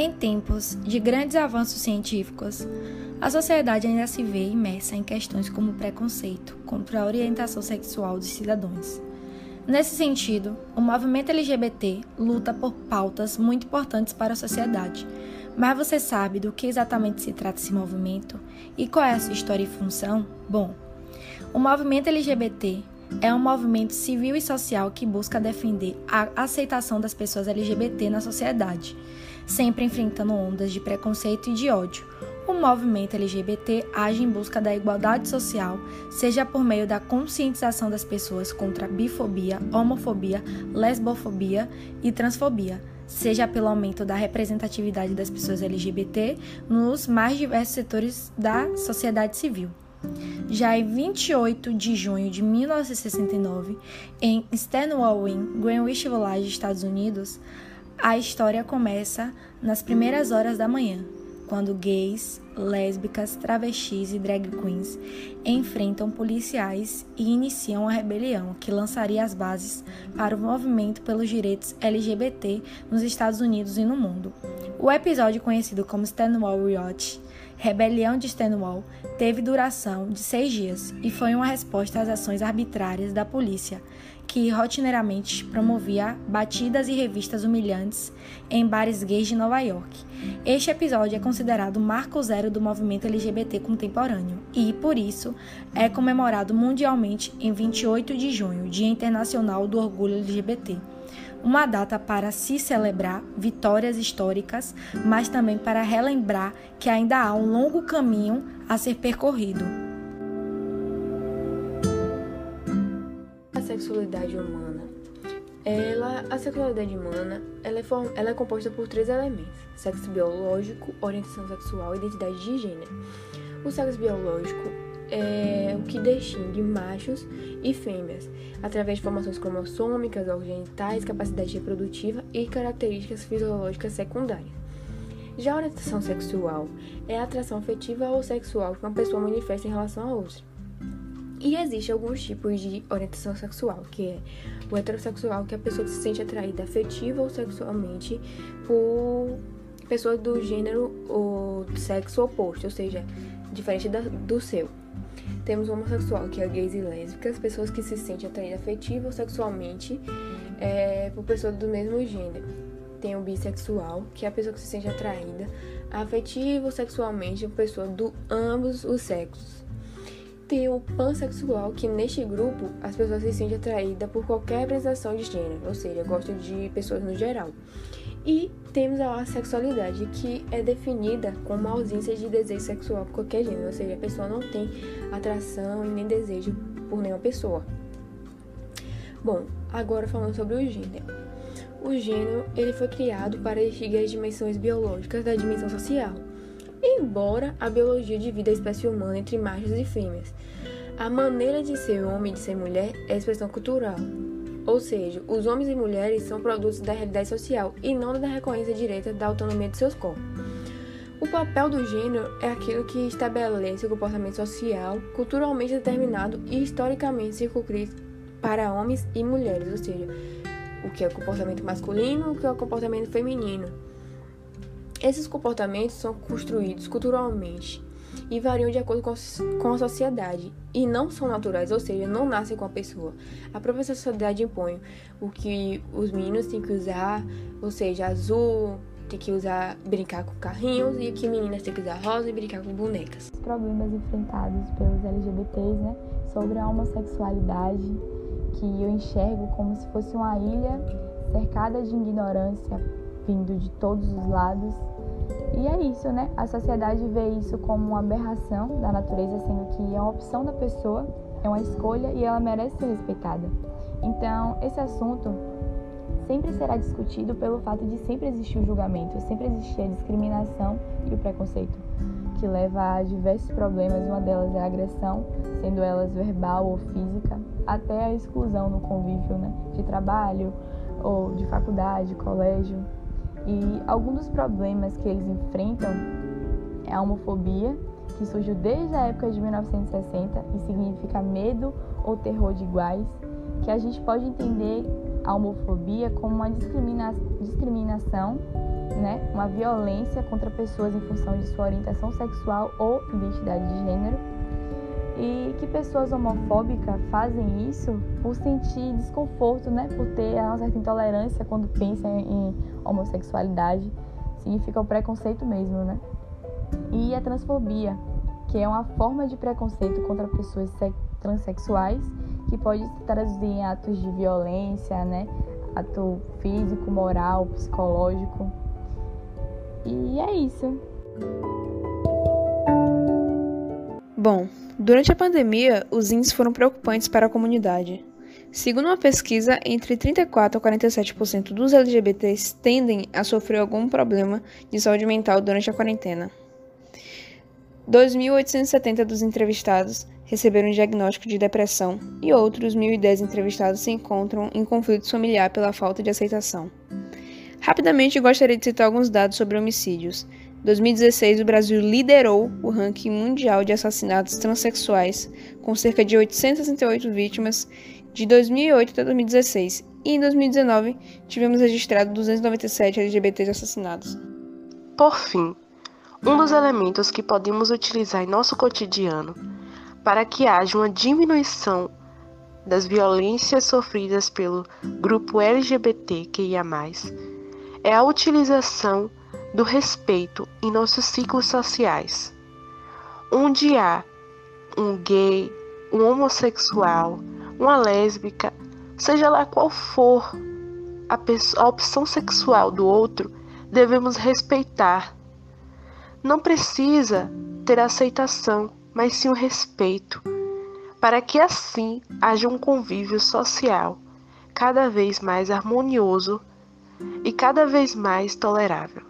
Em tempos de grandes avanços científicos, a sociedade ainda se vê imersa em questões como preconceito contra a orientação sexual dos cidadãos. Nesse sentido, o movimento LGBT luta por pautas muito importantes para a sociedade. Mas você sabe do que exatamente se trata esse movimento e qual é a sua história e função? Bom, o movimento LGBT é um movimento civil e social que busca defender a aceitação das pessoas LGBT na sociedade, sempre enfrentando ondas de preconceito e de ódio o movimento LGBT age em busca da igualdade social, seja por meio da conscientização das pessoas contra a bifobia, homofobia, lesbofobia e transfobia, seja pelo aumento da representatividade das pessoas LGBT nos mais diversos setores da sociedade civil. Já em 28 de junho de 1969, em Stonewall Inn, Greenwich Village, Estados Unidos, a história começa nas primeiras horas da manhã, quando gays, lésbicas, travestis e drag queens enfrentam policiais e iniciam a rebelião que lançaria as bases para o movimento pelos direitos LGBT nos Estados Unidos e no mundo. O episódio conhecido como Stonewall Riot, Rebelião de Stonewall, teve duração de seis dias e foi uma resposta às ações arbitrárias da polícia que rotineiramente promovia batidas e revistas humilhantes em bares gays de Nova York. Este episódio é considerado o marco zero do movimento LGBT contemporâneo e, por isso, é comemorado mundialmente em 28 de junho, Dia Internacional do Orgulho LGBT. Uma data para se celebrar vitórias históricas, mas também para relembrar que ainda há um longo caminho a ser percorrido. sexualidade humana. Ela, a sexualidade humana ela é, form, ela é composta por três elementos: sexo biológico, orientação sexual e identidade de gênero. O sexo biológico é o que distingue machos e fêmeas, através de formações cromossômicas, genitais, capacidade reprodutiva e características fisiológicas secundárias. Já a orientação sexual é a atração afetiva ou sexual que uma pessoa manifesta em relação a outra. E existe alguns tipos de orientação sexual, que é o heterossexual, que a pessoa se sente atraída afetiva ou sexualmente por pessoas do gênero ou sexo oposto, ou seja, diferente da, do seu. Temos o homossexual, que é gays e lésbicas, pessoas que se sentem atraídas afetiva ou sexualmente é, por pessoas do mesmo gênero. Tem o bissexual, que é a pessoa que se sente atraída afetiva ou sexualmente por pessoas do ambos os sexos tem o pansexual, que neste grupo as pessoas se sentem atraídas por qualquer apresentação de gênero, ou seja, gostam de pessoas no geral. E temos a sexualidade, que é definida como a ausência de desejo sexual por qualquer gênero, ou seja, a pessoa não tem atração e nem desejo por nenhuma pessoa. Bom, agora falando sobre o gênero. O gênero ele foi criado para distinguir as dimensões biológicas da dimensão social embora a biologia divida a espécie humana entre machos e fêmeas. A maneira de ser homem e de ser mulher é expressão cultural. Ou seja, os homens e mulheres são produtos da realidade social e não da recorrência direta da autonomia de seus corpos. O papel do gênero é aquilo que estabelece o comportamento social culturalmente determinado e historicamente circunscrito para homens e mulheres, ou seja, o que é o comportamento masculino, o que é o comportamento feminino. Esses comportamentos são construídos culturalmente e variam de acordo com a sociedade e não são naturais, ou seja, não nascem com a pessoa. A própria sociedade impõe o que os meninos têm que usar, ou seja, azul, tem que usar brincar com carrinhos e que meninas têm que usar rosa e brincar com bonecas. Os problemas enfrentados pelos LGBTs, né, sobre a homossexualidade, que eu enxergo como se fosse uma ilha cercada de ignorância vindo de todos os lados. E é isso, né? A sociedade vê isso como uma aberração da natureza, sendo que é uma opção da pessoa, é uma escolha e ela merece ser respeitada. Então, esse assunto sempre será discutido pelo fato de sempre existir o julgamento, sempre existir a discriminação e o preconceito, que leva a diversos problemas. Uma delas é a agressão, sendo elas verbal ou física, até a exclusão no convívio né, de trabalho ou de faculdade, colégio. E alguns dos problemas que eles enfrentam é a homofobia, que surgiu desde a época de 1960 e significa medo ou terror de iguais, que a gente pode entender a homofobia como uma discrimina discriminação né, uma violência contra pessoas em função de sua orientação sexual ou identidade de gênero, e que pessoas homofóbicas fazem isso por sentir desconforto, né, por ter uma certa intolerância quando pensam em homossexualidade, significa o preconceito mesmo, né? E a transfobia, que é uma forma de preconceito contra pessoas transexuais que pode se traduzir em atos de violência, né? Ato físico, moral, psicológico. E é isso. Bom, durante a pandemia, os índices foram preocupantes para a comunidade. Segundo uma pesquisa, entre 34 a 47% dos LGBTs tendem a sofrer algum problema de saúde mental durante a quarentena. 2.870 dos entrevistados receberam diagnóstico de depressão e outros 1.010 entrevistados se encontram em conflito familiar pela falta de aceitação. Rapidamente gostaria de citar alguns dados sobre homicídios. Em 2016, o Brasil liderou o ranking mundial de assassinatos transexuais, com cerca de 868 vítimas de 2008 até 2016, e em 2019 tivemos registrado 297 LGBTs assassinados. Por fim, um dos elementos que podemos utilizar em nosso cotidiano para que haja uma diminuição das violências sofridas pelo grupo LGBTQIA, é a utilização do respeito em nossos ciclos sociais, onde há um gay, um homossexual, uma lésbica, seja lá qual for a, a opção sexual do outro, devemos respeitar não precisa ter aceitação, mas sim o respeito, para que assim haja um convívio social cada vez mais harmonioso e cada vez mais tolerável.